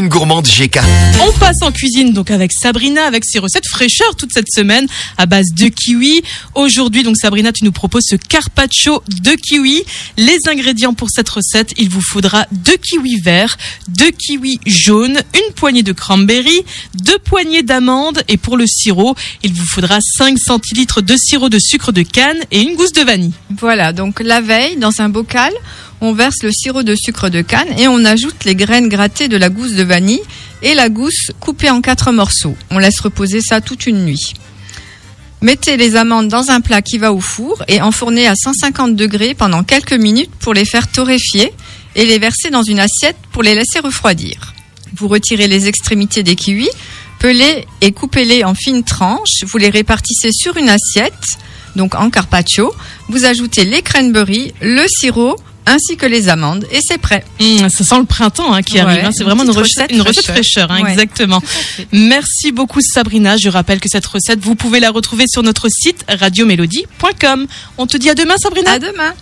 cuisine gourmande GK. On passe en cuisine donc avec Sabrina avec ses recettes fraîcheurs toute cette semaine à base de kiwi. Aujourd'hui donc Sabrina tu nous proposes ce carpaccio de kiwi. Les ingrédients pour cette recette, il vous faudra deux kiwis verts, deux kiwis jaunes, une poignée de cranberry, deux poignées d'amandes et pour le sirop, il vous faudra 5 centilitres de sirop de sucre de canne et une gousse de vanille. Voilà, donc la veille, dans un bocal, on verse le sirop de sucre de canne et on ajoute les graines grattées de la gousse de vanille et la gousse coupée en quatre morceaux. On laisse reposer ça toute une nuit. Mettez les amandes dans un plat qui va au four et enfournez à 150 degrés pendant quelques minutes pour les faire torréfier et les verser dans une assiette pour les laisser refroidir. Vous retirez les extrémités des kiwis, pelez et coupez-les en fines tranches. Vous les répartissez sur une assiette, donc en carpaccio. Vous ajoutez les cranberries, le sirop, ainsi que les amandes et c'est prêt. Mmh, ça sent le printemps hein, qui Ouais, arrive. hein. C'est vraiment une recette, recette une recette fraîcheur. fraîcheur, hein, Ouais. exactement. Merci beaucoup Sabrina. Je rappelle que cette recette, vous pouvez la retrouver sur notre site radiomélodie.com. On te dit à demain Sabrina. À demain.